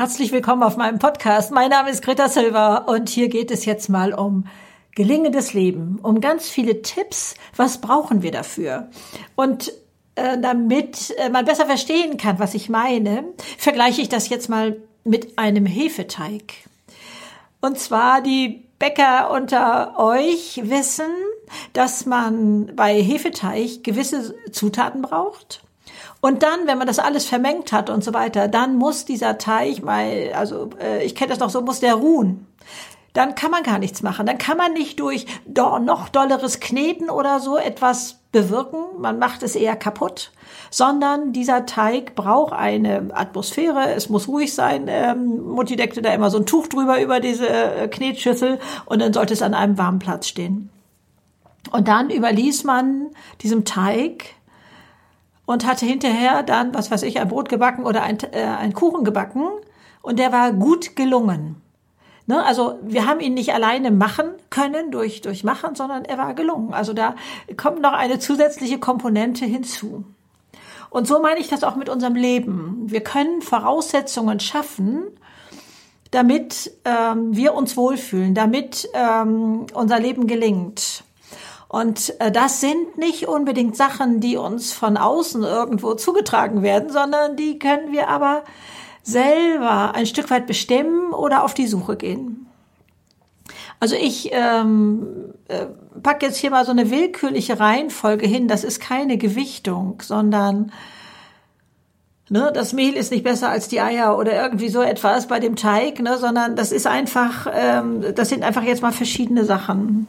Herzlich willkommen auf meinem Podcast. Mein Name ist Greta Silva und hier geht es jetzt mal um gelingendes Leben, um ganz viele Tipps. Was brauchen wir dafür? Und äh, damit äh, man besser verstehen kann, was ich meine, vergleiche ich das jetzt mal mit einem Hefeteig. Und zwar die Bäcker unter euch wissen, dass man bei Hefeteig gewisse Zutaten braucht. Und dann, wenn man das alles vermengt hat und so weiter, dann muss dieser Teig mal, also äh, ich kenne das noch so, muss der ruhen. Dann kann man gar nichts machen. Dann kann man nicht durch noch dolleres Kneten oder so etwas bewirken. Man macht es eher kaputt, sondern dieser Teig braucht eine Atmosphäre. Es muss ruhig sein. Ähm, Mutti deckte da immer so ein Tuch drüber über diese äh, Knetschüssel und dann sollte es an einem warmen Platz stehen. Und dann überließ man diesem Teig und hatte hinterher dann, was weiß ich, ein Brot gebacken oder ein, äh, ein Kuchen gebacken und der war gut gelungen. Ne? Also wir haben ihn nicht alleine machen können durch, durch Machen, sondern er war gelungen. Also da kommt noch eine zusätzliche Komponente hinzu. Und so meine ich das auch mit unserem Leben. Wir können Voraussetzungen schaffen, damit ähm, wir uns wohlfühlen, damit ähm, unser Leben gelingt. Und äh, das sind nicht unbedingt Sachen, die uns von außen irgendwo zugetragen werden, sondern die können wir aber selber ein Stück weit bestimmen oder auf die Suche gehen. Also ich ähm, äh, packe jetzt hier mal so eine willkürliche Reihenfolge hin. Das ist keine Gewichtung, sondern ne, das Mehl ist nicht besser als die Eier oder irgendwie so etwas bei dem Teig, ne, sondern das ist einfach, ähm, das sind einfach jetzt mal verschiedene Sachen.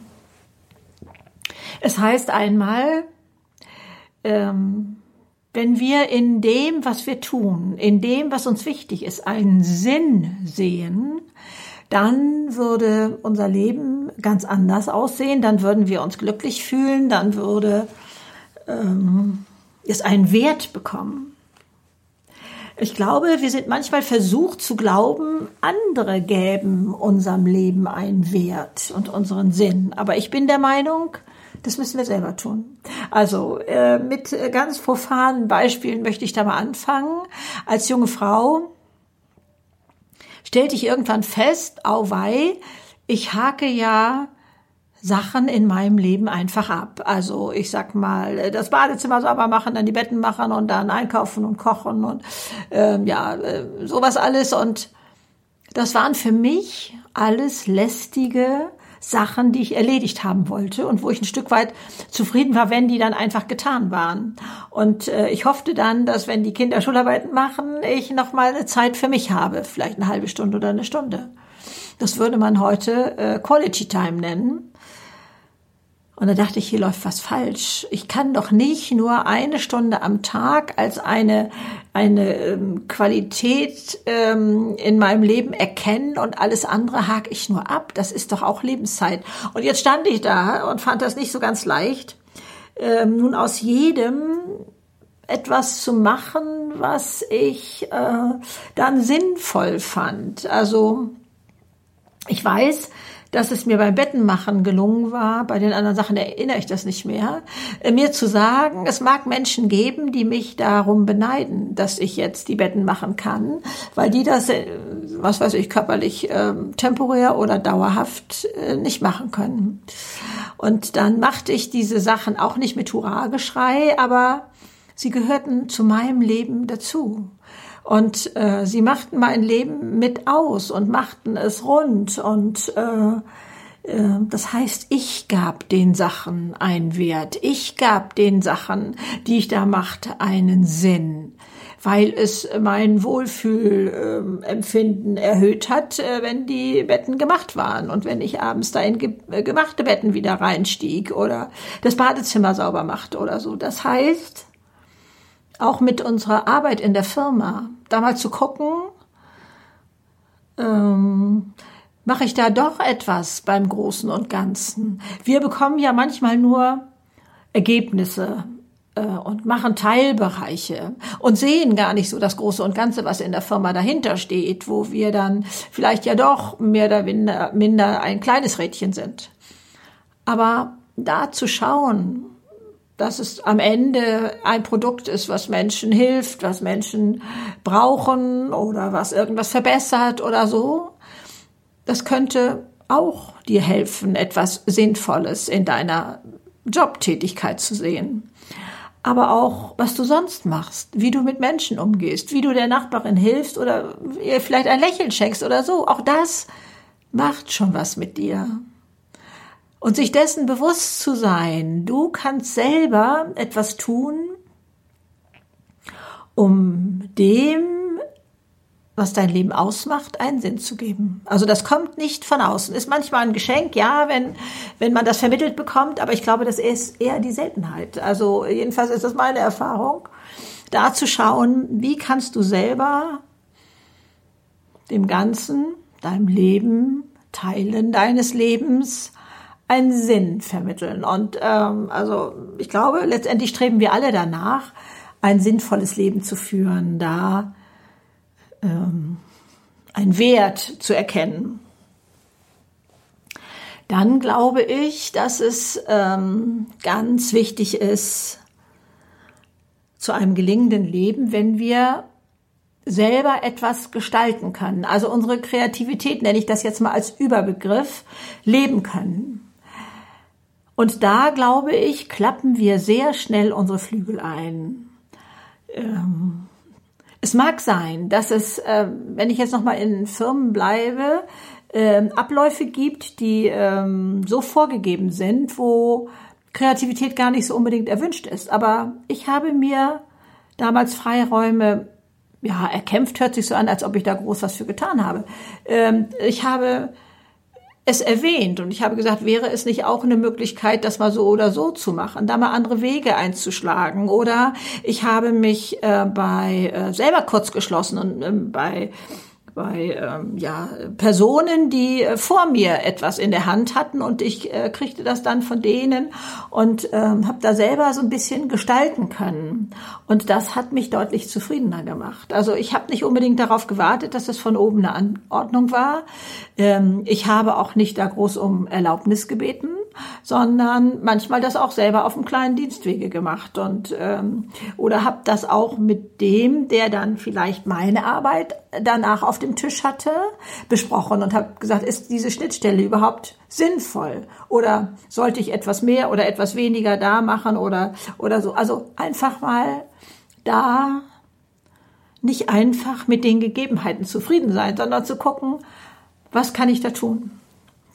Es heißt einmal, ähm, wenn wir in dem, was wir tun, in dem, was uns wichtig ist, einen Sinn sehen, dann würde unser Leben ganz anders aussehen, dann würden wir uns glücklich fühlen, dann würde ähm, es einen Wert bekommen. Ich glaube, wir sind manchmal versucht zu glauben, andere gäben unserem Leben einen Wert und unseren Sinn. Aber ich bin der Meinung, das müssen wir selber tun. Also äh, mit ganz profanen Beispielen möchte ich da mal anfangen. Als junge Frau stellte ich irgendwann fest, auwei, ich hake ja Sachen in meinem Leben einfach ab. Also ich sag mal, das Badezimmer sauber machen, dann die Betten machen und dann einkaufen und kochen und ähm, ja, äh, sowas alles. Und das waren für mich alles lästige Sachen, die ich erledigt haben wollte und wo ich ein Stück weit zufrieden war, wenn die dann einfach getan waren. Und äh, ich hoffte dann, dass wenn die Kinder Schularbeiten machen, ich noch mal eine Zeit für mich habe, vielleicht eine halbe Stunde oder eine Stunde. Das würde man heute äh, Quality Time nennen. Und da dachte ich, hier läuft was falsch. Ich kann doch nicht nur eine Stunde am Tag als eine, eine ähm, Qualität ähm, in meinem Leben erkennen und alles andere hake ich nur ab. Das ist doch auch Lebenszeit. Und jetzt stand ich da und fand das nicht so ganz leicht, ähm, nun aus jedem etwas zu machen, was ich äh, dann sinnvoll fand. Also ich weiß, dass es mir beim Bettenmachen gelungen war, bei den anderen Sachen erinnere ich das nicht mehr, äh, mir zu sagen, es mag Menschen geben, die mich darum beneiden, dass ich jetzt die Betten machen kann, weil die das, äh, was weiß ich, körperlich äh, temporär oder dauerhaft äh, nicht machen können. Und dann machte ich diese Sachen auch nicht mit Hurrageschrei, aber sie gehörten zu meinem Leben dazu. Und äh, sie machten mein Leben mit aus und machten es rund. Und äh, äh, das heißt, ich gab den Sachen einen Wert. Ich gab den Sachen, die ich da machte, einen Sinn weil es mein Wohlfühlempfinden erhöht hat, äh, wenn die Betten gemacht waren und wenn ich abends da in äh, gemachte Betten wieder reinstieg oder das Badezimmer sauber machte oder so. Das heißt, auch mit unserer Arbeit in der Firma, da mal zu gucken, ähm, mache ich da doch etwas beim Großen und Ganzen. Wir bekommen ja manchmal nur Ergebnisse äh, und machen Teilbereiche und sehen gar nicht so das Große und Ganze, was in der Firma dahinter steht, wo wir dann vielleicht ja doch mehr oder minder, minder ein kleines Rädchen sind. Aber da zu schauen, dass es am Ende ein Produkt ist, was Menschen hilft, was Menschen brauchen oder was irgendwas verbessert oder so. Das könnte auch dir helfen, etwas Sinnvolles in deiner Jobtätigkeit zu sehen. Aber auch, was du sonst machst, wie du mit Menschen umgehst, wie du der Nachbarin hilfst oder ihr vielleicht ein Lächeln schenkst oder so. Auch das macht schon was mit dir. Und sich dessen bewusst zu sein, du kannst selber etwas tun, um dem, was dein Leben ausmacht, einen Sinn zu geben. Also das kommt nicht von außen. Ist manchmal ein Geschenk, ja, wenn, wenn man das vermittelt bekommt, aber ich glaube, das ist eher die Seltenheit. Also jedenfalls ist das meine Erfahrung, da zu schauen, wie kannst du selber dem Ganzen, deinem Leben, Teilen deines Lebens einen Sinn vermitteln. Und ähm, also ich glaube, letztendlich streben wir alle danach, ein sinnvolles Leben zu führen, da ähm, einen Wert zu erkennen. Dann glaube ich, dass es ähm, ganz wichtig ist, zu einem gelingenden Leben, wenn wir selber etwas gestalten können. Also unsere Kreativität, nenne ich das jetzt mal als Überbegriff, leben können. Und da, glaube ich, klappen wir sehr schnell unsere Flügel ein. Ähm, es mag sein, dass es, äh, wenn ich jetzt nochmal in Firmen bleibe, äh, Abläufe gibt, die äh, so vorgegeben sind, wo Kreativität gar nicht so unbedingt erwünscht ist. Aber ich habe mir damals Freiräume ja, erkämpft hört sich so an, als ob ich da groß was für getan habe. Ähm, ich habe es erwähnt. Und ich habe gesagt, wäre es nicht auch eine Möglichkeit, das mal so oder so zu machen, da mal andere Wege einzuschlagen? Oder ich habe mich äh, bei äh, selber kurz geschlossen und äh, bei bei ähm, ja, Personen, die äh, vor mir etwas in der Hand hatten und ich äh, kriegte das dann von denen und ähm, habe da selber so ein bisschen gestalten können. Und das hat mich deutlich zufriedener gemacht. Also ich habe nicht unbedingt darauf gewartet, dass es von oben eine Anordnung war. Ähm, ich habe auch nicht da groß um Erlaubnis gebeten sondern manchmal das auch selber auf einem kleinen Dienstwege gemacht und ähm, oder habe das auch mit dem, der dann vielleicht meine Arbeit danach auf dem Tisch hatte, besprochen und habe gesagt, ist diese Schnittstelle überhaupt sinnvoll oder sollte ich etwas mehr oder etwas weniger da machen oder oder so. Also einfach mal da nicht einfach mit den Gegebenheiten zufrieden sein, sondern zu gucken, was kann ich da tun?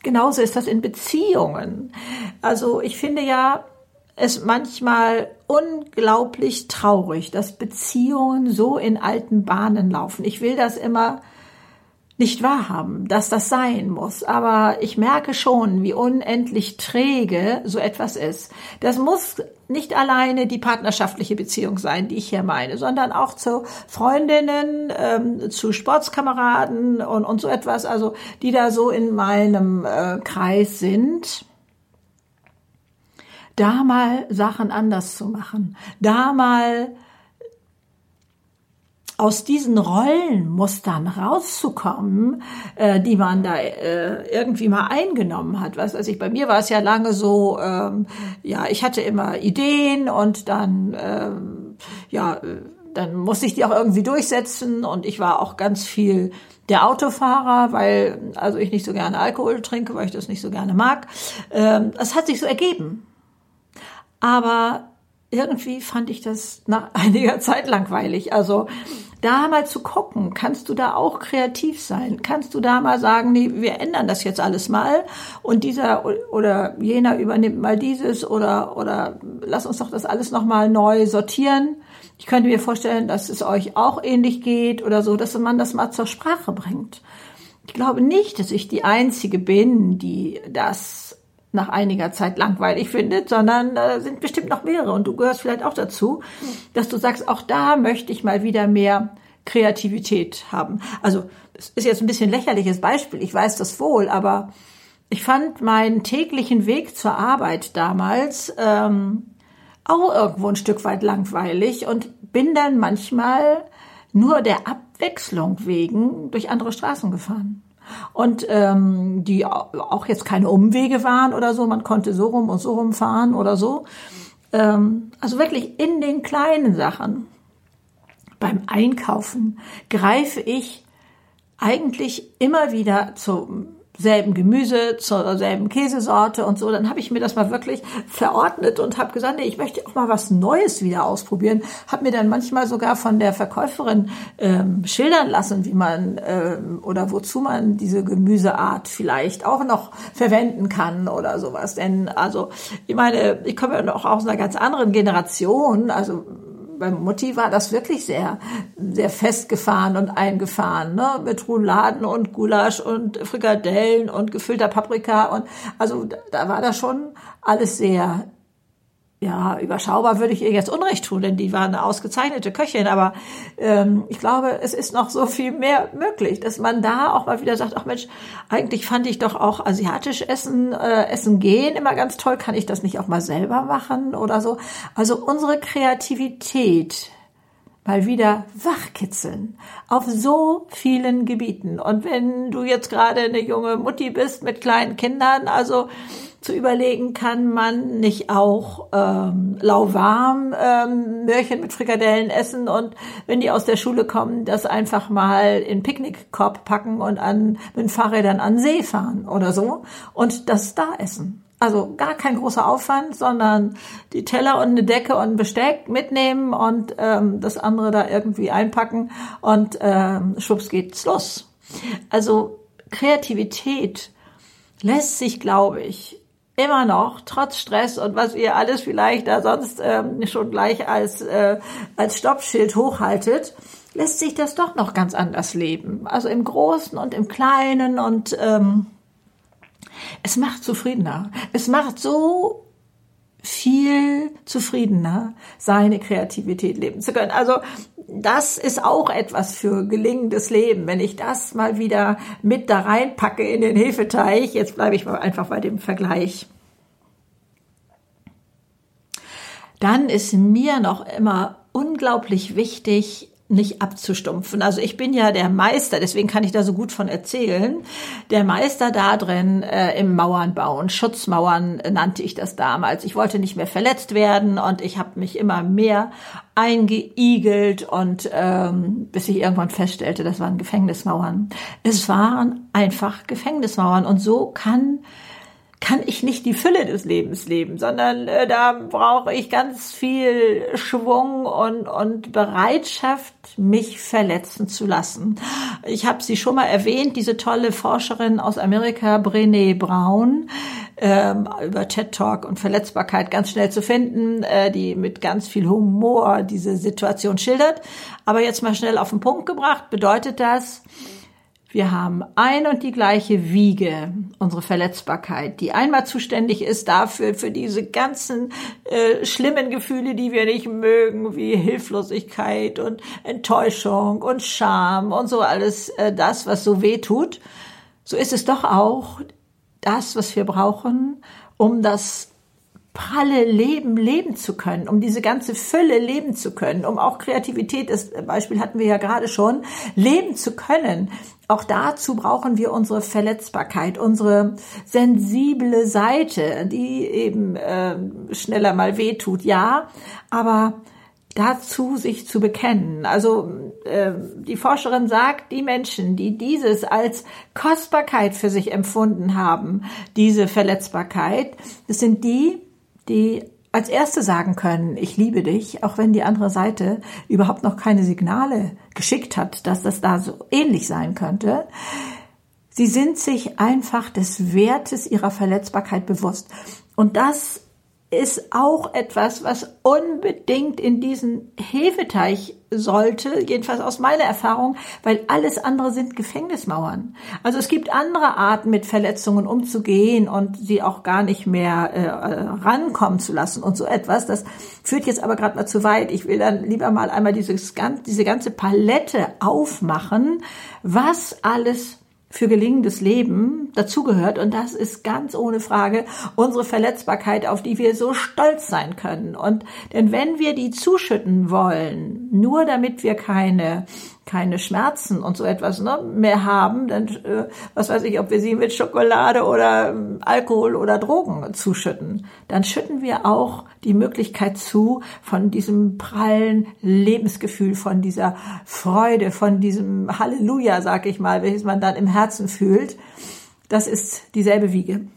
Genauso ist das in Beziehungen. Also ich finde ja es manchmal unglaublich traurig, dass Beziehungen so in alten Bahnen laufen. Ich will das immer nicht wahrhaben, dass das sein muss. Aber ich merke schon, wie unendlich träge so etwas ist. Das muss nicht alleine die partnerschaftliche Beziehung sein, die ich hier meine, sondern auch zu Freundinnen, ähm, zu Sportskameraden und, und so etwas, also die da so in meinem äh, Kreis sind. Da mal Sachen anders zu machen, da mal aus diesen Rollenmustern rauszukommen, äh, die man da äh, irgendwie mal eingenommen hat. Was weiß ich, bei mir war es ja lange so, ähm, ja, ich hatte immer Ideen und dann, ähm, ja, dann musste ich die auch irgendwie durchsetzen und ich war auch ganz viel der Autofahrer, weil also ich nicht so gerne Alkohol trinke, weil ich das nicht so gerne mag. Ähm, das hat sich so ergeben. Aber irgendwie fand ich das nach einiger Zeit langweilig. Also da mal zu gucken, kannst du da auch kreativ sein? Kannst du da mal sagen, nee, wir ändern das jetzt alles mal und dieser oder jener übernimmt mal dieses oder oder lass uns doch das alles noch mal neu sortieren. Ich könnte mir vorstellen, dass es euch auch ähnlich geht oder so, dass man das mal zur Sprache bringt. Ich glaube nicht, dass ich die einzige bin, die das nach einiger Zeit langweilig findet, sondern da sind bestimmt noch mehrere und du gehörst vielleicht auch dazu, dass du sagst, auch da möchte ich mal wieder mehr Kreativität haben. Also es ist jetzt ein bisschen lächerliches Beispiel, ich weiß das wohl, aber ich fand meinen täglichen Weg zur Arbeit damals ähm, auch irgendwo ein Stück weit langweilig und bin dann manchmal nur der Abwechslung wegen durch andere Straßen gefahren und ähm, die auch jetzt keine Umwege waren oder so. Man konnte so rum und so rum fahren oder so. ähm, also wirklich in den kleinen Sachen. Beim Einkaufen greife ich eigentlich immer wieder zum selben Gemüse, zur selben Käsesorte und so. Dann habe ich mir das mal wirklich verordnet und habe gesagt, nee, ich möchte auch mal was Neues wieder ausprobieren. Habe mir dann manchmal sogar von der Verkäuferin ähm, schildern lassen, wie man ähm, oder wozu man diese Gemüseart vielleicht auch noch verwenden kann oder sowas. Denn also, ich meine, ich komme ja noch aus einer ganz anderen Generation. Also bei Mutti war das wirklich sehr, sehr festgefahren und eingefahren, ne? Mit Rouladen und Gulasch und Frikadellen und gefüllter Paprika und also da war das schon alles sehr ja, überschaubar würde ich ihr jetzt Unrecht tun, denn die war eine ausgezeichnete Köchin, aber ähm, ich glaube, es ist noch so viel mehr möglich, dass man da auch mal wieder sagt, ach Mensch, eigentlich fand ich doch auch asiatisch essen, äh, essen gehen immer ganz toll, kann ich das nicht auch mal selber machen oder so? Also unsere Kreativität mal wieder wachkitzeln auf so vielen Gebieten. Und wenn du jetzt gerade eine junge Mutti bist mit kleinen Kindern, also zu überlegen, kann man nicht auch ähm, lauwarm ähm, Möhrchen mit Frikadellen essen und wenn die aus der Schule kommen, das einfach mal in Picknickkorb packen und an mit Fahrrädern an See fahren oder so und das da essen. Also gar kein großer Aufwand, sondern die Teller und eine Decke und ein Besteck mitnehmen und ähm, das andere da irgendwie einpacken und ähm, schwupps geht's los. Also Kreativität lässt sich, glaube ich, immer noch, trotz Stress und was ihr alles vielleicht da sonst ähm, schon gleich als, äh, als Stoppschild hochhaltet, lässt sich das doch noch ganz anders leben. Also im Großen und im Kleinen und ähm, es macht zufriedener. Es macht so viel zufriedener, seine Kreativität leben zu können. Also das ist auch etwas für gelingendes Leben. Wenn ich das mal wieder mit da reinpacke in den Hefeteich, jetzt bleibe ich mal einfach bei dem Vergleich. Dann ist mir noch immer unglaublich wichtig, nicht abzustumpfen. Also ich bin ja der Meister, deswegen kann ich da so gut von erzählen. Der Meister da drin äh, im Mauern bauen, Schutzmauern nannte ich das damals. Ich wollte nicht mehr verletzt werden und ich habe mich immer mehr eingeigelt und ähm, bis ich irgendwann feststellte, das waren Gefängnismauern. Es waren einfach Gefängnismauern und so kann kann ich nicht die Fülle des Lebens leben, sondern äh, da brauche ich ganz viel Schwung und, und Bereitschaft, mich verletzen zu lassen. Ich habe sie schon mal erwähnt, diese tolle Forscherin aus Amerika, Brené Brown, ähm, über TED Talk und Verletzbarkeit ganz schnell zu finden, äh, die mit ganz viel Humor diese Situation schildert. Aber jetzt mal schnell auf den Punkt gebracht, bedeutet das, wir haben ein und die gleiche Wiege, unsere Verletzbarkeit, die einmal zuständig ist dafür, für diese ganzen äh, schlimmen Gefühle, die wir nicht mögen, wie Hilflosigkeit und Enttäuschung und Scham und so alles äh, das, was so weh tut. So ist es doch auch das, was wir brauchen, um das pralle Leben leben zu können, um diese ganze Fülle leben zu können, um auch Kreativität, das Beispiel hatten wir ja gerade schon, leben zu können. Auch dazu brauchen wir unsere Verletzbarkeit, unsere sensible Seite, die eben äh, schneller mal wehtut, ja, aber dazu sich zu bekennen. Also äh, die Forscherin sagt, die Menschen, die dieses als Kostbarkeit für sich empfunden haben, diese Verletzbarkeit, das sind die, die als Erste sagen können, ich liebe dich, auch wenn die andere Seite überhaupt noch keine Signale geschickt hat, dass das da so ähnlich sein könnte. Sie sind sich einfach des Wertes ihrer Verletzbarkeit bewusst. Und das ist auch etwas, was unbedingt in diesen Hefeteich sollte, jedenfalls aus meiner Erfahrung, weil alles andere sind Gefängnismauern. Also es gibt andere Arten, mit Verletzungen umzugehen und sie auch gar nicht mehr äh, rankommen zu lassen und so etwas. Das führt jetzt aber gerade mal zu weit. Ich will dann lieber mal einmal dieses, diese ganze Palette aufmachen, was alles für gelingendes Leben dazugehört und das ist ganz ohne Frage unsere Verletzbarkeit, auf die wir so stolz sein können. Und denn wenn wir die zuschütten wollen, nur damit wir keine keine Schmerzen und so etwas ne, mehr haben, dann äh, was weiß ich, ob wir sie mit Schokolade oder äh, Alkohol oder Drogen zuschütten, dann schütten wir auch die Möglichkeit zu von diesem prallen Lebensgefühl, von dieser Freude, von diesem Halleluja, sag ich mal, welches man dann im Herzen fühlt. Das ist dieselbe Wiege.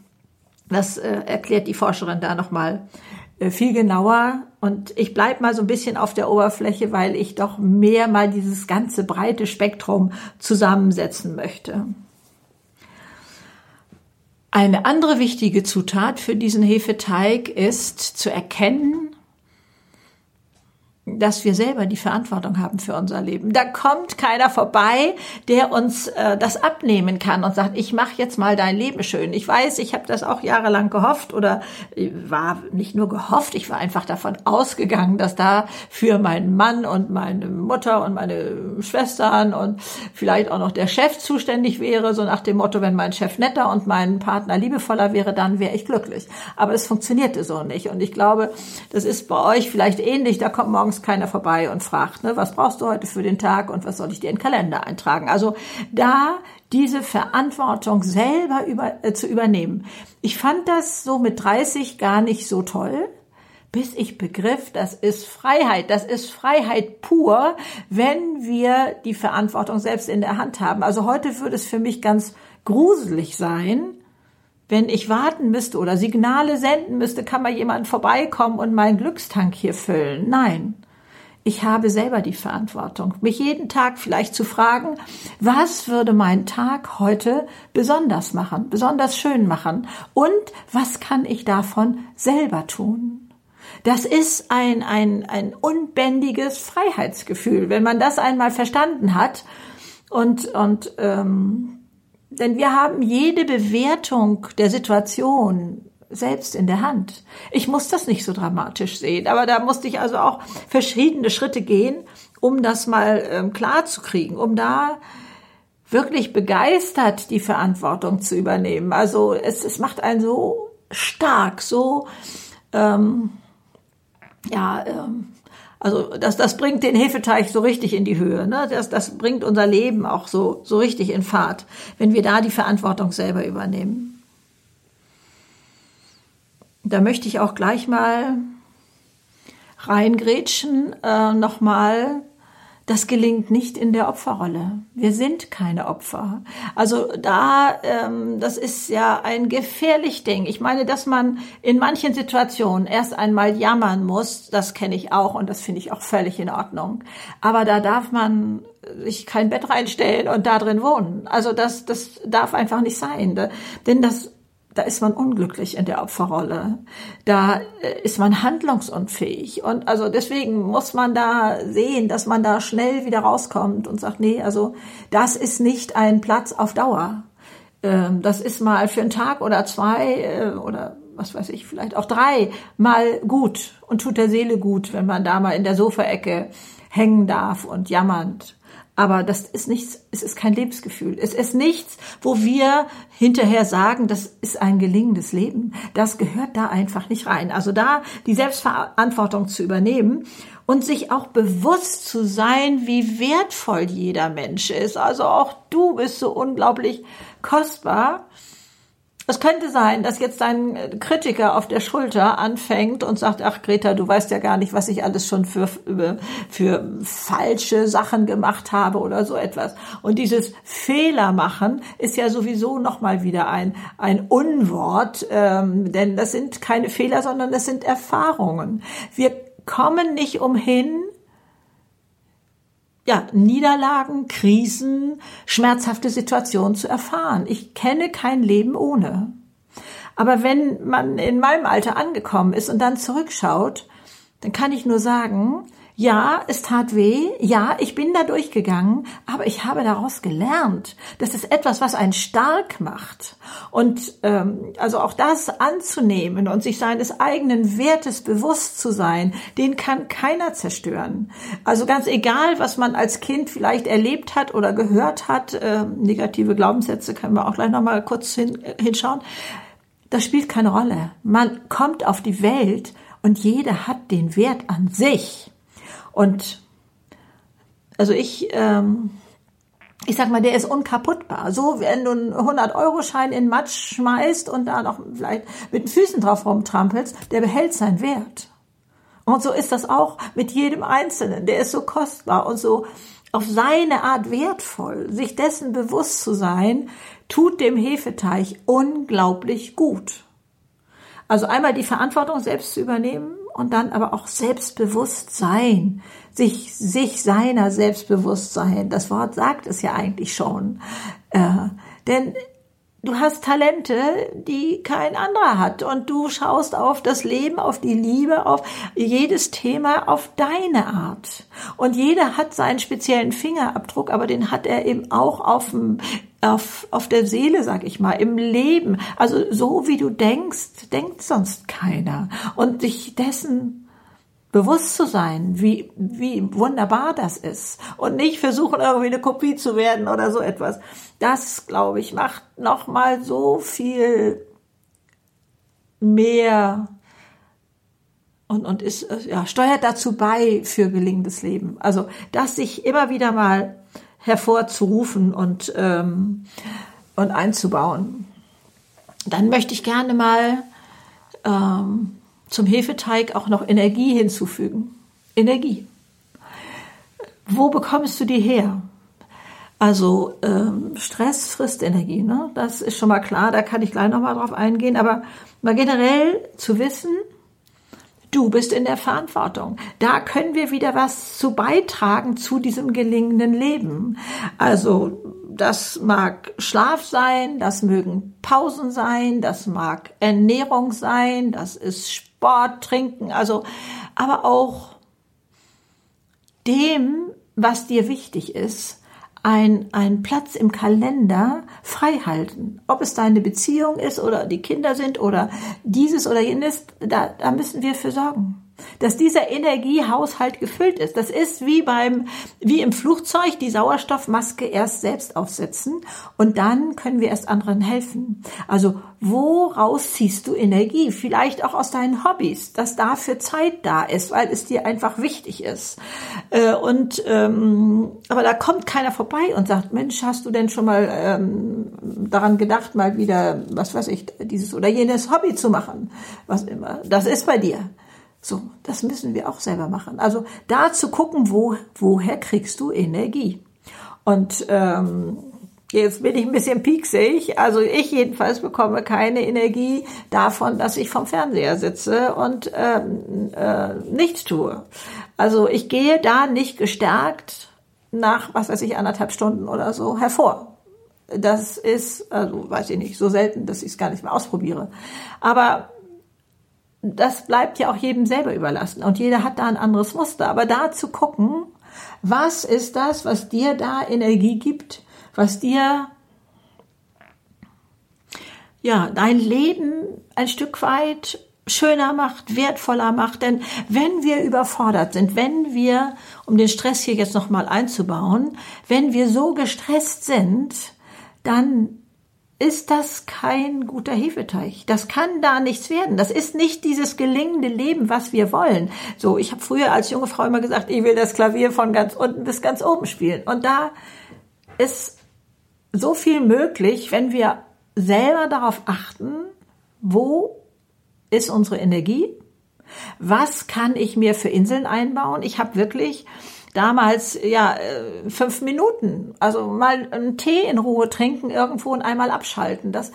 Das äh, erklärt die Forscherin da nochmal äh, viel genauer. Und ich bleib mal so ein bisschen auf der Oberfläche, weil ich doch mehr mal dieses ganze breite Spektrum zusammensetzen möchte. Eine andere wichtige Zutat für diesen Hefeteig ist zu erkennen, dass wir selber die Verantwortung haben für unser Leben. Da kommt keiner vorbei, der uns äh, das abnehmen kann und sagt, ich mache jetzt mal dein Leben schön. Ich weiß, ich habe das auch jahrelang gehofft oder äh, war nicht nur gehofft, ich war einfach davon ausgegangen, dass da für meinen Mann und meine Mutter und meine Schwestern und vielleicht auch noch der Chef zuständig wäre, so nach dem Motto, wenn mein Chef netter und mein Partner liebevoller wäre, dann wäre ich glücklich. Aber es funktionierte so nicht und ich glaube, das ist bei euch vielleicht ähnlich, da kommt morgens keiner vorbei und fragt, ne, was brauchst du heute für den Tag und was soll ich dir in den Kalender eintragen? Also da diese Verantwortung selber über, äh, zu übernehmen. Ich fand das so mit 30 gar nicht so toll bis ich begriff, das ist Freiheit, das ist Freiheit pur, wenn wir die Verantwortung selbst in der Hand haben. Also heute würde es für mich ganz gruselig sein, wenn ich warten müsste oder Signale senden müsste, kann mal jemand vorbeikommen und meinen Glückstank hier füllen. Nein. Ich habe selber die Verantwortung, mich jeden Tag vielleicht zu fragen, was würde mein Tag heute besonders machen, besonders schön machen und was kann ich davon selber tun? Das ist ein, ein, ein unbändiges Freiheitsgefühl, wenn man das einmal verstanden hat und, und ähm, denn wir haben jede Bewertung der Situation selbst in der Hand. Ich muss das nicht so dramatisch sehen, aber da musste ich also auch verschiedene Schritte gehen, um das mal ähm, klar zu kriegen, um da wirklich begeistert die Verantwortung zu übernehmen. Also es, es macht einen so stark, so ähm, ja, ähm, also das, das bringt den Hefeteig so richtig in die Höhe. Ne? Das, das bringt unser Leben auch so, so richtig in Fahrt, wenn wir da die Verantwortung selber übernehmen. Da möchte ich auch gleich mal reingrätschen, äh, nochmal das gelingt nicht in der Opferrolle. Wir sind keine Opfer. Also da, ähm, das ist ja ein gefährlich Ding. Ich meine, dass man in manchen Situationen erst einmal jammern muss, das kenne ich auch und das finde ich auch völlig in Ordnung. Aber da darf man sich kein Bett reinstellen und da drin wohnen. Also das, das darf einfach nicht sein. Denn das da ist man unglücklich in der Opferrolle. Da äh, ist man handlungsunfähig. Und also deswegen muss man da sehen, dass man da schnell wieder rauskommt und sagt, nee, also das ist nicht ein Platz auf Dauer. Ähm, das ist mal für einen Tag oder zwei äh, oder was weiß ich, vielleicht auch drei mal gut und tut der Seele gut, wenn man da mal in der Sofaecke hängen darf und jammernd aber das ist nichts, es ist kein Lebensgefühl. Es ist nichts, wo wir hinterher sagen, das ist ein gelingendes Leben. Das gehört da einfach nicht rein. Also da die Selbstverantwortung zu übernehmen und sich auch bewusst zu sein, wie wertvoll jeder Mensch ist. Also auch du bist so unglaublich kostbar es könnte sein, dass jetzt ein Kritiker auf der Schulter anfängt und sagt, ach Greta, du weißt ja gar nicht, was ich alles schon für, für falsche Sachen gemacht habe oder so etwas. Und dieses Fehler machen ist ja sowieso nochmal wieder ein, ein Unwort, ähm, denn das sind keine Fehler, sondern das sind Erfahrungen. Wir kommen nicht umhin, ja, Niederlagen, Krisen, schmerzhafte Situationen zu erfahren. Ich kenne kein Leben ohne. Aber wenn man in meinem Alter angekommen ist und dann zurückschaut, dann kann ich nur sagen, Ja, es tat weh. Ja, ich bin da durchgegangen, aber ich habe daraus gelernt. Das ist etwas, was einen stark macht. Und ähm, also auch das anzunehmen und sich seines eigenen Wertes bewusst zu sein, den kann keiner zerstören. Also ganz egal, was man als Kind vielleicht erlebt hat oder gehört hat, äh, negative Glaubenssätze können wir auch gleich noch mal kurz hin, äh, hinschauen. Das spielt keine Rolle. Man kommt auf die Welt und jeder hat den Wert an sich. Und also ich, ähm, ich sag mal, der ist unkaputtbar. So, wenn du einen 100-Euro-Schein in Matsch schmeißt und da noch vielleicht mit den Füßen drauf rumtrampelst, der behält seinen Wert. Und so ist das auch mit jedem Einzelnen. Der ist so kostbar und so auf seine Art wertvoll. Sich dessen bewusst zu sein, tut dem Hefeteich unglaublich gut. Also einmal die Verantwortung selbst zu übernehmen und dann aber auch selbstbewusst sein, sich, sich seiner selbstbewusst sein. Das Wort sagt es ja eigentlich schon. Äh, denn du hast Talente, die kein anderer hat und du schaust auf das Leben, auf die Liebe, auf jedes Thema auf deine Art. Und jeder hat seinen speziellen Fingerabdruck, aber den hat er eben auch auf dem auf, auf der Seele, sag ich mal, im Leben. Also so wie du denkst, denkt sonst keiner. Und dich dessen bewusst zu sein, wie, wie wunderbar das ist. Und nicht versuchen, irgendwie eine Kopie zu werden oder so etwas. Das, glaube ich, macht nochmal so viel mehr und, und ist, ja, steuert dazu bei für gelingendes Leben. Also, dass sich immer wieder mal hervorzurufen und, ähm, und einzubauen. Dann möchte ich gerne mal ähm, zum Hefeteig auch noch Energie hinzufügen. Energie. Wo bekommst du die her? Also ähm, Stress frisst Energie, ne? Das ist schon mal klar, da kann ich gleich nochmal drauf eingehen. Aber mal generell zu wissen, Du bist in der Verantwortung. Da können wir wieder was zu beitragen zu diesem gelingenden Leben. Also das mag Schlaf sein, das mögen Pausen sein, das mag Ernährung sein, das ist Sport, Trinken, also aber auch dem, was dir wichtig ist, ein, ein Platz im Kalender frei halten. Ob es deine Beziehung ist oder die Kinder sind oder dieses oder jenes, da, da müssen wir für sorgen dass dieser Energiehaushalt gefüllt ist. Das ist wie beim, wie im Flugzeug die Sauerstoffmaske erst selbst aufsetzen und dann können wir erst anderen helfen. Also woraus ziehst du Energie? Vielleicht auch aus deinen Hobbys, dass dafür Zeit da ist, weil es dir einfach wichtig ist. Äh, und ähm, aber da kommt keiner vorbei und sagt, Mensch, hast du denn schon mal ähm, daran gedacht, mal wieder, was weiß ich, dieses oder jenes Hobby zu machen? Was immer. Das ist bei dir. So, das müssen wir auch selber machen. Also da zu gucken, wo, woher kriegst du Energie? Und ähm, jetzt bin ich ein bisschen pieksig. Also ich jedenfalls bekomme keine Energie davon, dass ich vom Fernseher sitze und ähm, äh, nichts tue. Also ich gehe da nicht gestärkt nach, was weiß ich, anderthalb Stunden oder so hervor. Das ist, also weiß ich nicht, so selten, dass ich es gar nicht mehr ausprobiere. Aber das bleibt ja auch jedem selber überlassen und jeder hat da ein anderes Muster. Aber da zu gucken, was ist das, was dir da Energie gibt, was dir ja dein Leben ein Stück weit schöner macht, wertvoller macht. Denn wenn wir überfordert sind, wenn wir, um den Stress hier jetzt nochmal einzubauen, wenn wir so gestresst sind, dann ist das kein guter Hefeteig. Das kann da nichts werden. Das ist nicht dieses gelingende Leben, was wir wollen. So, ich habe früher als junge Frau immer gesagt, ich will das Klavier von ganz unten bis ganz oben spielen. Und da ist so viel möglich, wenn wir selber darauf achten, wo ist unsere Energie? Was kann ich mir für Inseln einbauen? Ich habe wirklich damals ja äh, fünf Minuten, also mal einen Tee in Ruhe trinken irgendwo und einmal abschalten. Das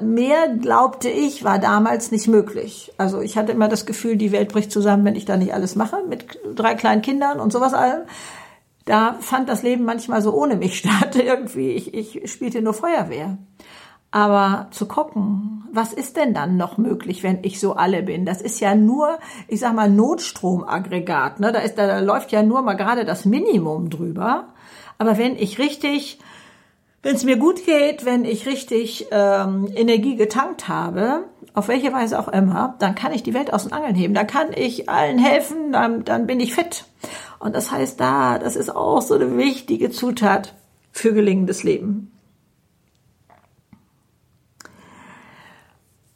mehr glaubte ich war damals nicht möglich. Also ich hatte immer das Gefühl, die Welt bricht zusammen, wenn ich da nicht alles mache mit drei kleinen Kindern und sowas allem. Da fand das Leben manchmal so ohne mich statt irgendwie. Ich, ich spielte nur Feuerwehr. Aber zu gucken, was ist denn dann noch möglich, wenn ich so alle bin? Das ist ja nur, ich sag mal, Notstromaggregat. Ne? Da, ist, da läuft ja nur mal gerade das Minimum drüber. Aber wenn ich richtig, wenn es mir gut geht, wenn ich richtig ähm, Energie getankt habe, auf welche Weise auch immer, dann kann ich die Welt aus den Angeln heben. Dann kann ich allen helfen, dann, dann bin ich fit. Und das heißt da, das ist auch so eine wichtige Zutat für gelingendes Leben.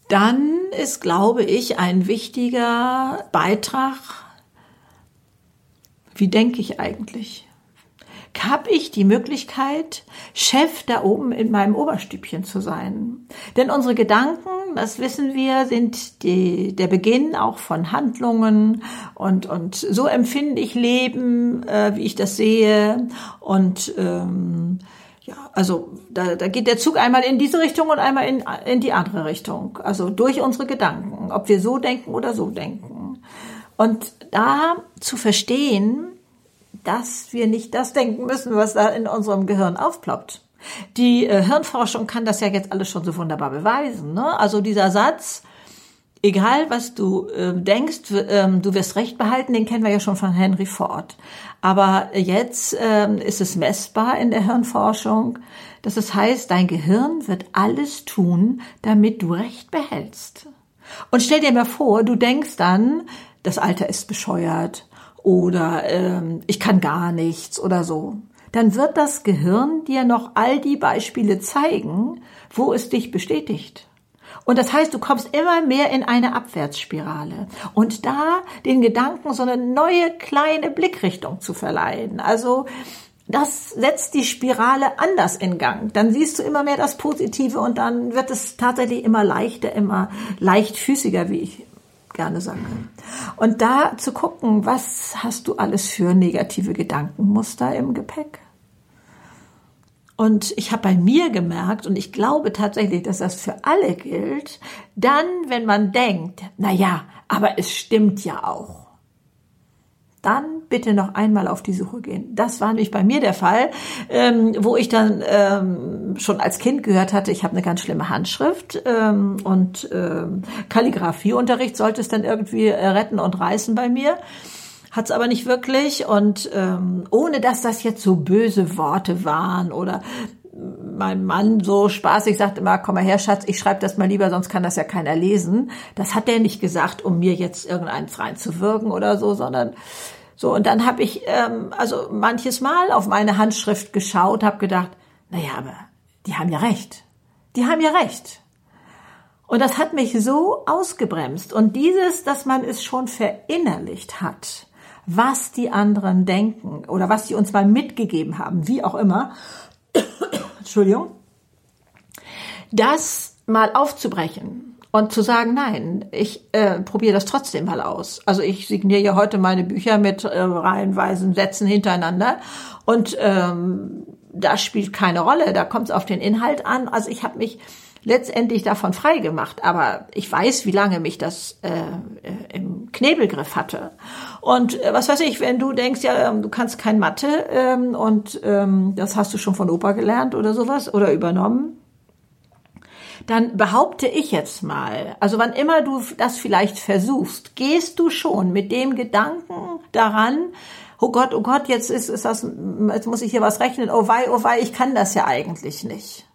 Dann ist, glaube ich, ein wichtiger Beitrag, wie denke ich eigentlich? Habe ich die Möglichkeit, Chef da oben in meinem Oberstübchen zu sein? Denn unsere Gedanken, das wissen wir, sind die, der Beginn auch von Handlungen und, und so empfinde ich Leben, äh, wie ich das sehe und ähm, ja, also da, da geht der Zug einmal in diese Richtung und einmal in, in die andere Richtung. Also durch unsere Gedanken, ob wir so denken oder so denken. Und da zu verstehen, dass wir nicht das denken müssen, was da in unserem Gehirn aufploppt. Die äh, Hirnforschung kann das ja jetzt alles schon so wunderbar beweisen. Ne? Also dieser Satz, egal was du äh, denkst, äh, du wirst Recht behalten, den kennen wir ja schon von Henry Ford. Aber jetzt äh, ist es messbar in der Hirnforschung, dass es heißt, dein Gehirn wird alles tun, damit du Recht behältst. Und stell dir mal vor, du denkst dann, das Alter ist bescheuert oder ähm, ich kann gar nichts oder so. Dann wird das Gehirn dir noch all die Beispiele zeigen, wo es dich bestätigt. Und das heißt, du kommst immer mehr in eine Abwärtsspirale. Und da den Gedanken so eine neue kleine Blickrichtung zu verleihen. Also, das setzt die Spirale anders in Gang. Dann siehst du immer mehr das Positive und dann wird es tatsächlich immer leichter, immer leichtfüßiger, wie ich gerne sage. Und da zu gucken, was hast du alles für negative Gedankenmuster im Gepäck? Und ich habe bei mir gemerkt, und ich glaube tatsächlich, dass das für alle gilt, dann, wenn man denkt, na ja, aber es stimmt ja auch, dann bitte noch einmal auf die Suche gehen. Das war nämlich bei mir der Fall, ähm, wo ich dann ähm, schon als Kind gehört hatte, ich habe eine ganz schlimme Handschrift ähm, und ähm, Kalligraphieunterricht sollte es dann irgendwie äh, retten und reißen bei mir hat es aber nicht wirklich. Und ähm, ohne dass das jetzt so böse Worte waren oder mein Mann so spaßig sagt immer, komm mal her, Schatz, ich schreibe das mal lieber, sonst kann das ja keiner lesen. Das hat er nicht gesagt, um mir jetzt irgendeins reinzuwirken oder so, sondern so. Und dann habe ich ähm, also manches Mal auf meine Handschrift geschaut, habe gedacht, naja, aber die haben ja recht. Die haben ja recht. Und das hat mich so ausgebremst. Und dieses, dass man es schon verinnerlicht hat, was die anderen denken oder was sie uns mal mitgegeben haben, wie auch immer, Entschuldigung, das mal aufzubrechen und zu sagen, nein, ich äh, probiere das trotzdem mal aus. Also ich signiere ja heute meine Bücher mit äh, reihenweisen Sätzen hintereinander und ähm, das spielt keine Rolle, da kommt es auf den Inhalt an. Also ich habe mich letztendlich davon frei gemacht. Aber ich weiß, wie lange mich das äh, äh, im Knebelgriff hatte. Und äh, was weiß ich, wenn du denkst, ja, ähm, du kannst kein Mathe ähm, und ähm, das hast du schon von Opa gelernt oder sowas oder übernommen, dann behaupte ich jetzt mal, also wann immer du das vielleicht versuchst, gehst du schon mit dem Gedanken daran, oh Gott, oh Gott, jetzt ist, ist das, jetzt muss ich hier was rechnen, oh wei, oh wei, ich kann das ja eigentlich nicht.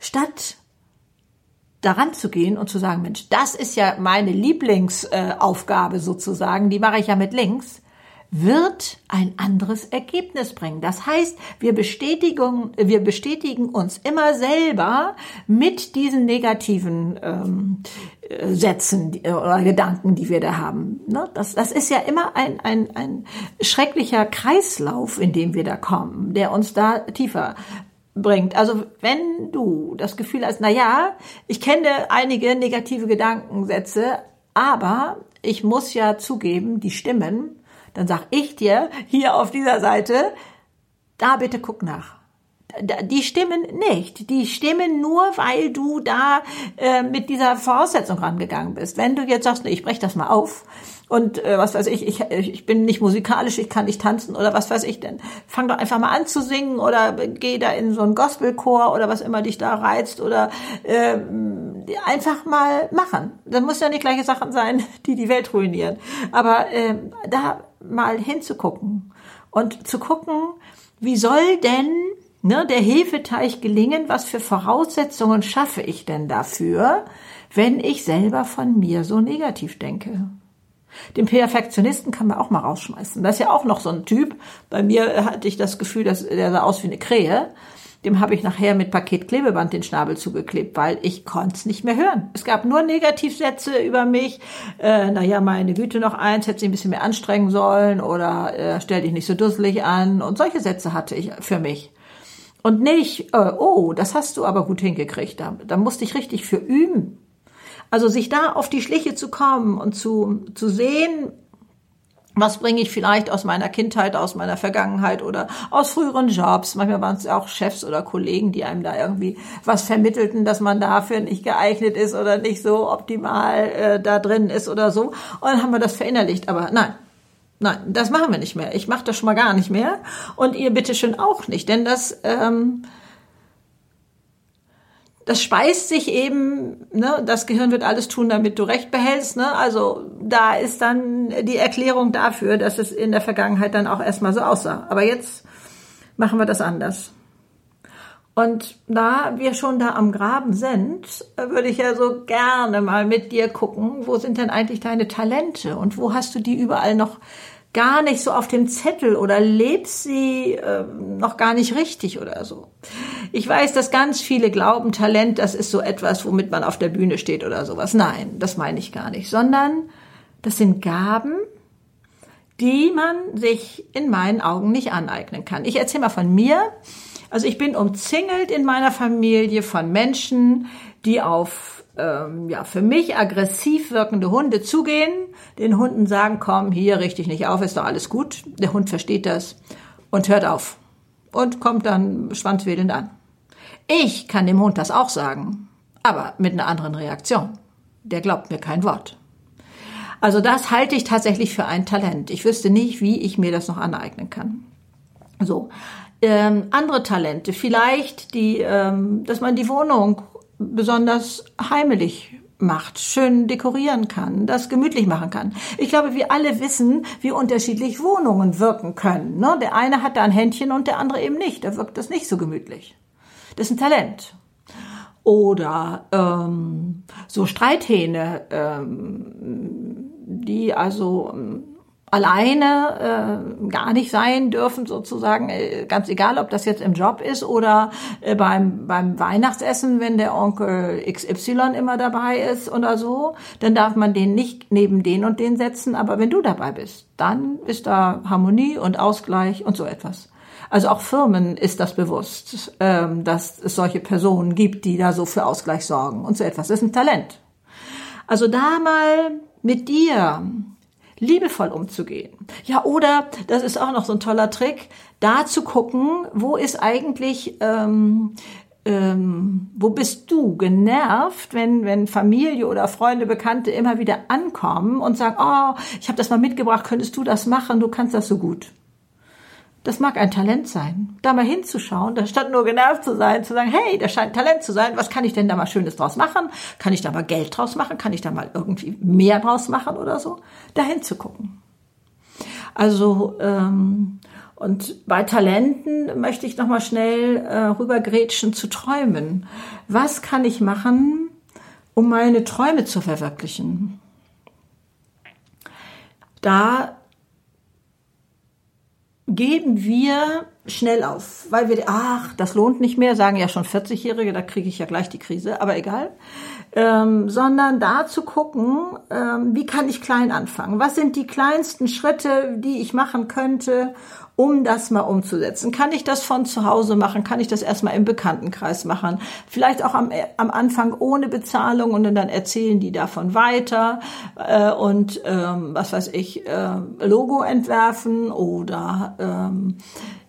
Statt daran zu gehen und zu sagen, Mensch, das ist ja meine Lieblingsaufgabe sozusagen, die mache ich ja mit links, wird ein anderes Ergebnis bringen. Das heißt, wir bestätigen, wir bestätigen uns immer selber mit diesen negativen ähm, Sätzen oder Gedanken, die wir da haben. Ne? Das, das ist ja immer ein, ein, ein schrecklicher Kreislauf, in dem wir da kommen, der uns da tiefer bringt. Also wenn du das Gefühl hast, na ja, ich kenne einige negative Gedankensätze, aber ich muss ja zugeben, die stimmen, dann sag ich dir hier auf dieser Seite, da bitte guck nach. die stimmen nicht. Die stimmen nur, weil du da äh, mit dieser Voraussetzung rangegangen bist. Wenn du jetzt sagst, ich breche das mal auf und äh, was weiß ich, ich, ich bin nicht musikalisch, ich kann nicht tanzen oder was weiß ich denn, fang doch einfach mal an zu singen oder geh da in so einen Gospelchor oder was immer dich da reizt oder äh, einfach mal machen. Das muss ja nicht gleiche Sachen sein, die die Welt ruinieren. Aber äh, da mal hinzugucken und zu gucken, wie soll denn ne, der Hefeteig gelingen? Was für Voraussetzungen schaffe ich denn dafür, wenn ich selber von mir so negativ denke? Den Perfektionisten kann man auch mal rausschmeißen. Das ist ja auch noch so ein Typ. Bei mir hatte ich das Gefühl, dass der sah aus wie eine Krähe. Dem habe ich nachher mit Paketklebeband den Schnabel zugeklebt, weil ich konnte es nicht mehr hören. Es gab nur Negativsätze über mich. Äh, naja, meine Güte noch eins, hätte sich ein bisschen mehr anstrengen sollen oder äh, stell dich nicht so dusselig an. Und solche Sätze hatte ich für mich. Und nicht, äh, oh, das hast du aber gut hingekriegt. Da, da musste ich richtig für üben. Also sich da auf die Schliche zu kommen und zu, zu sehen, was bringe ich vielleicht aus meiner Kindheit, aus meiner Vergangenheit oder aus früheren Jobs. Manchmal waren es auch Chefs oder Kollegen, die einem da irgendwie was vermittelten, dass man dafür nicht geeignet ist oder nicht so optimal äh, da drin ist oder so. Und dann haben wir das verinnerlicht. Aber nein, nein, das machen wir nicht mehr. Ich mache das schon mal gar nicht mehr. Und ihr bitte schön auch nicht. Denn das... Ähm, das speist sich eben, ne, das Gehirn wird alles tun, damit du Recht behältst. Ne? Also da ist dann die Erklärung dafür, dass es in der Vergangenheit dann auch erstmal so aussah. Aber jetzt machen wir das anders. Und da wir schon da am Graben sind, würde ich ja so gerne mal mit dir gucken, wo sind denn eigentlich deine Talente und wo hast du die überall noch gar nicht so auf dem Zettel oder lebst sie äh, noch gar nicht richtig oder so. Ich weiß, dass ganz viele glauben, Talent, das ist so etwas, womit man auf der Bühne steht oder sowas. Nein, das meine ich gar nicht, sondern das sind Gaben, die man sich in meinen Augen nicht aneignen kann. Ich erzähle mal von mir. Also ich bin umzingelt in meiner Familie von Menschen, die auf ähm, ja, für mich aggressiv wirkende Hunde zugehen, den Hunden sagen, komm, hier richte dich nicht auf, ist doch alles gut. Der Hund versteht das und hört auf und kommt dann schwanzwedelnd an. Ich kann dem Hund das auch sagen, aber mit einer anderen Reaktion. Der glaubt mir kein Wort. Also das halte ich tatsächlich für ein Talent. Ich wüsste nicht, wie ich mir das noch aneignen kann. So. Ähm, andere Talente, vielleicht die, ähm, dass man die Wohnung besonders heimelig macht, schön dekorieren kann, das gemütlich machen kann. Ich glaube, wir alle wissen, wie unterschiedlich Wohnungen wirken können. Ne? Der eine hat da ein Händchen und der andere eben nicht. Da wirkt das nicht so gemütlich. Das ist ein Talent. Oder ähm, so Streithähne, ähm, die also ähm, alleine äh, gar nicht sein dürfen, sozusagen, äh, ganz egal, ob das jetzt im Job ist oder äh, beim, beim Weihnachtsessen, wenn der Onkel XY immer dabei ist oder so, dann darf man den nicht neben den und den setzen, aber wenn du dabei bist, dann ist da Harmonie und Ausgleich und so etwas. Also auch Firmen ist das bewusst, ähm, dass es solche Personen gibt, die da so für Ausgleich sorgen und so etwas. Das ist ein Talent. Also da mal mit dir liebevoll umzugehen. Ja, oder, das ist auch noch so ein toller Trick, da zu gucken, wo ist eigentlich, ähm, ähm, wo bist du genervt, wenn, wenn Familie oder Freunde, Bekannte immer wieder ankommen und sagen, oh, ich habe das mal mitgebracht, könntest du das machen, du kannst das so gut. Das mag ein Talent sein, da mal hinzuschauen, da statt nur genervt zu sein, zu sagen, hey, das scheint Talent zu sein, was kann ich denn da mal Schönes draus machen? Kann ich da mal Geld draus machen? Kann ich da mal irgendwie mehr draus machen oder so? Da hinzugucken. Also, ähm, und bei Talenten möchte ich nochmal schnell äh, rübergrätschen zu Träumen. Was kann ich machen, um meine Träume zu verwirklichen? Da geben wir schnell auf, weil wir, ach, das lohnt nicht mehr, sagen ja schon 40-Jährige, da kriege ich ja gleich die Krise, aber egal, ähm, sondern da zu gucken, ähm, wie kann ich klein anfangen? Was sind die kleinsten Schritte, die ich machen könnte, um das mal umzusetzen. Kann ich das von zu Hause machen? Kann ich das erstmal im Bekanntenkreis machen? Vielleicht auch am, am Anfang ohne Bezahlung und dann erzählen die davon weiter äh, und ähm, was weiß ich, äh, Logo entwerfen oder ähm,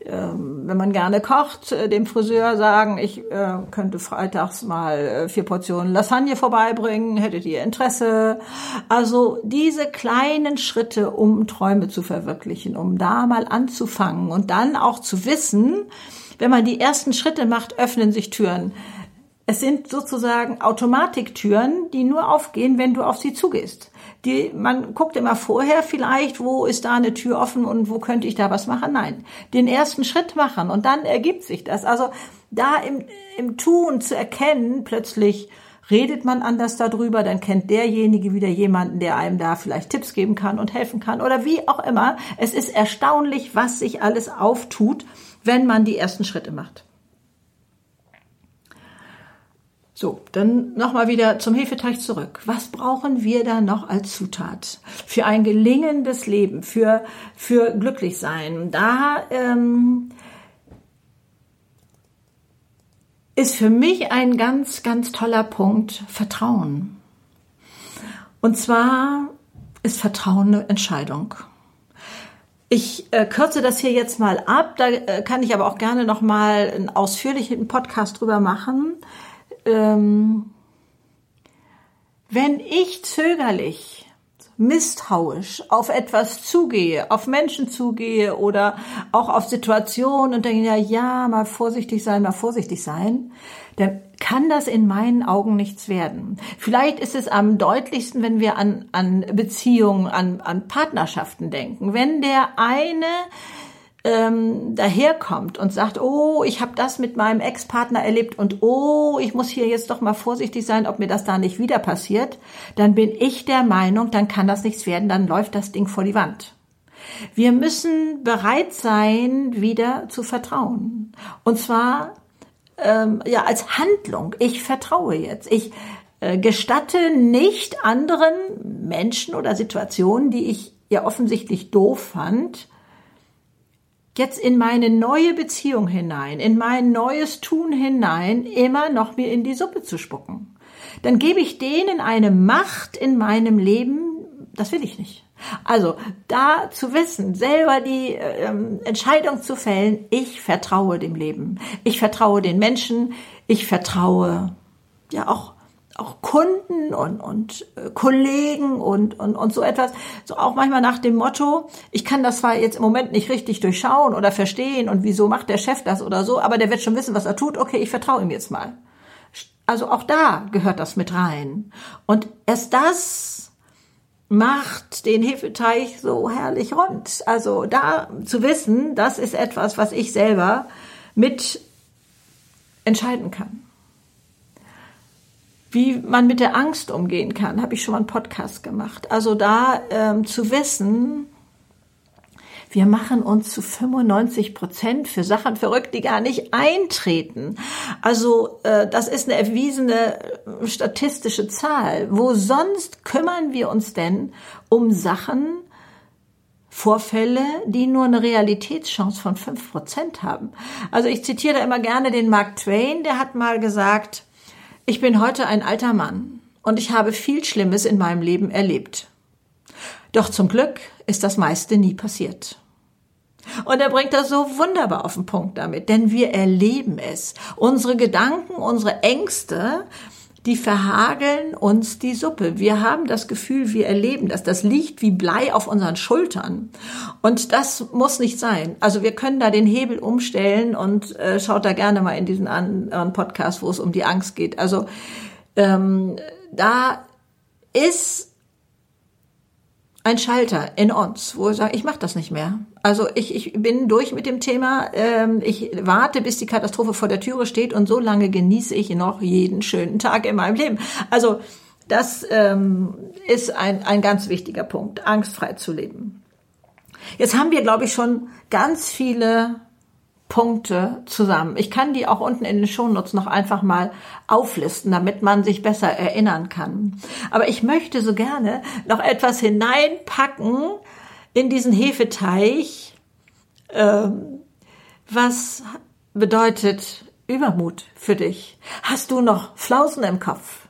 wenn man gerne kocht, äh, dem Friseur sagen, ich äh, könnte freitags mal äh, vier Portionen Lasagne vorbeibringen, hättet ihr Interesse? Also diese kleinen Schritte, um Träume zu verwirklichen, um da mal anzufangen und dann auch zu wissen, wenn man die ersten Schritte macht, öffnen sich Türen. Es sind sozusagen Automatiktüren, die nur aufgehen, wenn du auf sie zugehst. Die, man guckt immer vorher vielleicht, wo ist da eine Tür offen und wo könnte ich da was machen. Nein, den ersten Schritt machen und dann ergibt sich das. Also da im, im Tun zu erkennen, plötzlich redet man anders darüber, dann kennt derjenige wieder jemanden, der einem da vielleicht Tipps geben kann und helfen kann oder wie auch immer. Es ist erstaunlich, was sich alles auftut, wenn man die ersten Schritte macht. So, dann nochmal wieder zum Hefeteig zurück. Was brauchen wir da noch als Zutat für ein gelingendes Leben, für, für glücklich sein? Da ähm, ist für mich ein ganz, ganz toller Punkt Vertrauen. Und zwar ist Vertrauen eine Entscheidung. Ich äh, kürze das hier jetzt mal ab, da äh, kann ich aber auch gerne noch mal einen ausführlichen Podcast drüber machen ähm, wenn ich zögerlich, misstrauisch auf etwas zugehe, auf Menschen zugehe oder auch auf Situationen und denke, ja, ja, mal vorsichtig sein, mal vorsichtig sein, dann kann das in meinen Augen nichts werden. Vielleicht ist es am deutlichsten, wenn wir an, an Beziehungen, an, an Partnerschaften denken. Wenn der eine ähm, daherkommt und sagt, oh, ich habe das mit meinem Ex-Partner erlebt und oh, ich muss hier jetzt doch mal vorsichtig sein, ob mir das da nicht wieder passiert, dann bin ich der Meinung, dann kann das nichts werden, dann läuft das Ding vor die Wand. Wir müssen bereit sein, wieder zu vertrauen. Und zwar ähm, ja als Handlung. Ich vertraue jetzt. Ich äh, gestatte nicht anderen Menschen oder Situationen, die ich ja offensichtlich doof fand, jetzt in meine neue Beziehung hinein, in mein neues Tun hinein, immer noch mir in die Suppe zu spucken. Dann gebe ich denen eine Macht in meinem Leben, das will ich nicht. Also da zu wissen, selber die ähm, Entscheidung zu fällen, ich vertraue dem Leben, ich vertraue den Menschen, ich vertraue ja auch auch Kunden und, und äh, Kollegen und, und, und so etwas. So auch manchmal nach dem Motto, ich kann das zwar jetzt im Moment nicht richtig durchschauen oder verstehen und wieso macht der Chef das oder so, aber der wird schon wissen, was er tut. Okay, ich vertraue ihm jetzt mal. Also auch da gehört das mit rein. Und erst das macht den Hefeteig so herrlich rund. Also da zu wissen, das ist etwas, was ich selber mit entscheiden kann. Wie man mit der Angst umgehen kann, habe ich schon mal einen Podcast gemacht. Also da ähm, zu wissen, wir machen uns zu 95 Prozent für Sachen verrückt, die gar nicht eintreten. Also äh, das ist eine erwiesene äh, statistische Zahl. Wo sonst kümmern wir uns denn um Sachen, Vorfälle, die nur eine Realitätschance von fünf Prozent haben? Also ich zitiere da immer gerne den Mark Twain, der hat mal gesagt, ich bin heute ein alter Mann und ich habe viel Schlimmes in meinem Leben erlebt. Doch zum Glück ist das meiste nie passiert. Und er bringt das so wunderbar auf den Punkt damit, denn wir erleben es. Unsere Gedanken, unsere Ängste, die verhageln uns die Suppe. Wir haben das Gefühl, wir erleben das. Das liegt wie Blei auf unseren Schultern. Und das muss nicht sein. Also wir können da den Hebel umstellen und äh, schaut da gerne mal in diesen anderen Podcast, wo es um die Angst geht. Also ähm, da ist ein Schalter in uns, wo wir sagen, ich mache das nicht mehr. Also ich, ich bin durch mit dem Thema. Ähm, ich warte, bis die Katastrophe vor der Türe steht und so lange genieße ich noch jeden schönen Tag in meinem Leben. Also das ähm, ist ein, ein ganz wichtiger Punkt, angstfrei zu leben. Jetzt haben wir, glaube ich, schon ganz viele Punkte zusammen. Ich kann die auch unten in den Shownotes noch einfach mal auflisten, damit man sich besser erinnern kann. Aber ich möchte so gerne noch etwas hineinpacken in diesen Hefeteich, ähm, was bedeutet Übermut für dich. Hast du noch Flausen im Kopf?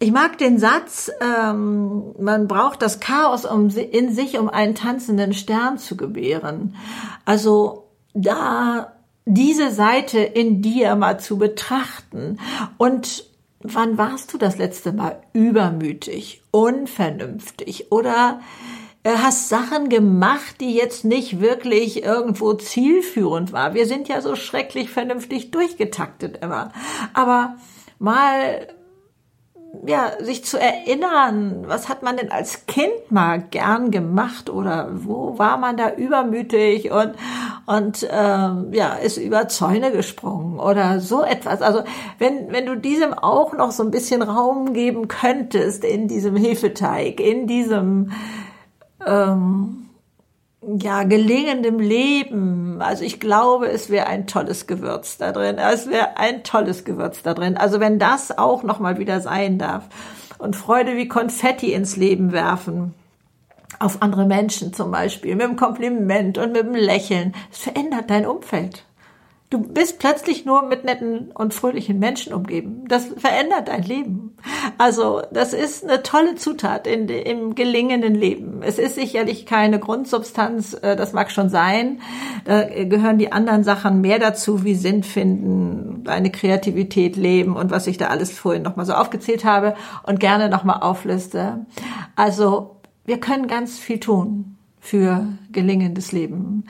Ich mag den Satz, ähm, man braucht das Chaos um, in sich, um einen tanzenden Stern zu gebären. Also da diese Seite in dir mal zu betrachten. Und wann warst du das letzte Mal übermütig, unvernünftig oder äh, hast Sachen gemacht, die jetzt nicht wirklich irgendwo zielführend war. Wir sind ja so schrecklich vernünftig durchgetaktet immer. Aber mal ja, sich zu erinnern, was hat man denn als Kind mal gern gemacht oder wo war man da übermütig und und ähm, ja ist über Zäune gesprungen oder so etwas. Also wenn wenn du diesem auch noch so ein bisschen Raum geben könntest in diesem Hefeteig, in diesem ähm, ja, gelingendem Leben. Also ich glaube, es wäre ein tolles Gewürz da drin. Es wäre ein tolles Gewürz da drin. Also wenn das auch nochmal wieder sein darf und Freude wie Konfetti ins Leben werfen, auf andere Menschen zum Beispiel, mit einem Kompliment und mit einem Lächeln, es verändert dein Umfeld. Du bist plötzlich nur mit netten und fröhlichen Menschen umgeben. Das verändert dein Leben. Also das ist eine tolle Zutat in, im gelingenden Leben. Es ist sicherlich keine Grundsubstanz, äh, das mag schon sein. Da gehören die anderen Sachen mehr dazu, wie Sinn finden, deine Kreativität leben und was ich da alles vorhin nochmal so aufgezählt habe und gerne nochmal aufliste. Also wir können ganz viel tun für gelingendes Leben.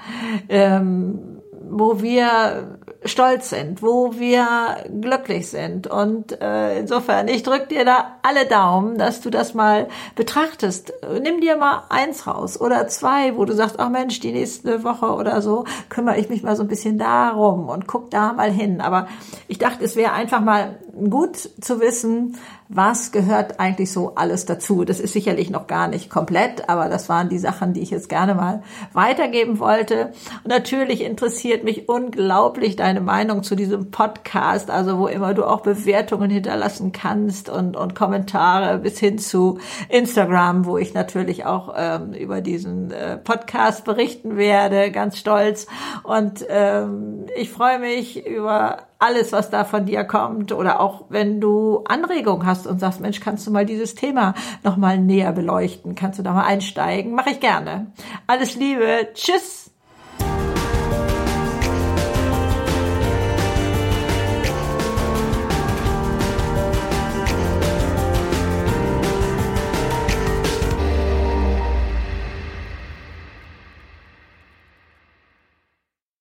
Ähm, wo wir stolz sind, wo wir glücklich sind. Und äh, insofern, ich drück dir da alle Daumen, dass du das mal betrachtest. Nimm dir mal eins raus oder zwei, wo du sagst, ach Mensch, die nächste Woche oder so kümmere ich mich mal so ein bisschen darum und guck da mal hin. Aber ich dachte, es wäre einfach mal gut zu wissen, was gehört eigentlich so alles dazu. Das ist sicherlich noch gar nicht komplett, aber das waren die Sachen, die ich jetzt gerne mal weitergeben wollte. Und natürlich interessiert mich unglaublich deine Meinung zu diesem Podcast, also wo immer du auch Bewertungen hinterlassen kannst und, und Kommentare bis hin zu Instagram, wo ich natürlich auch ähm, über diesen äh, Podcast berichten werde, ganz stolz. Und ähm, ich freue mich über alles, was da von dir kommt oder auch wenn du Anregungen hast und sagst, Mensch, kannst du mal dieses Thema noch mal näher beleuchten? Kannst du da mal einsteigen? Mache ich gerne. Alles Liebe. Tschüss.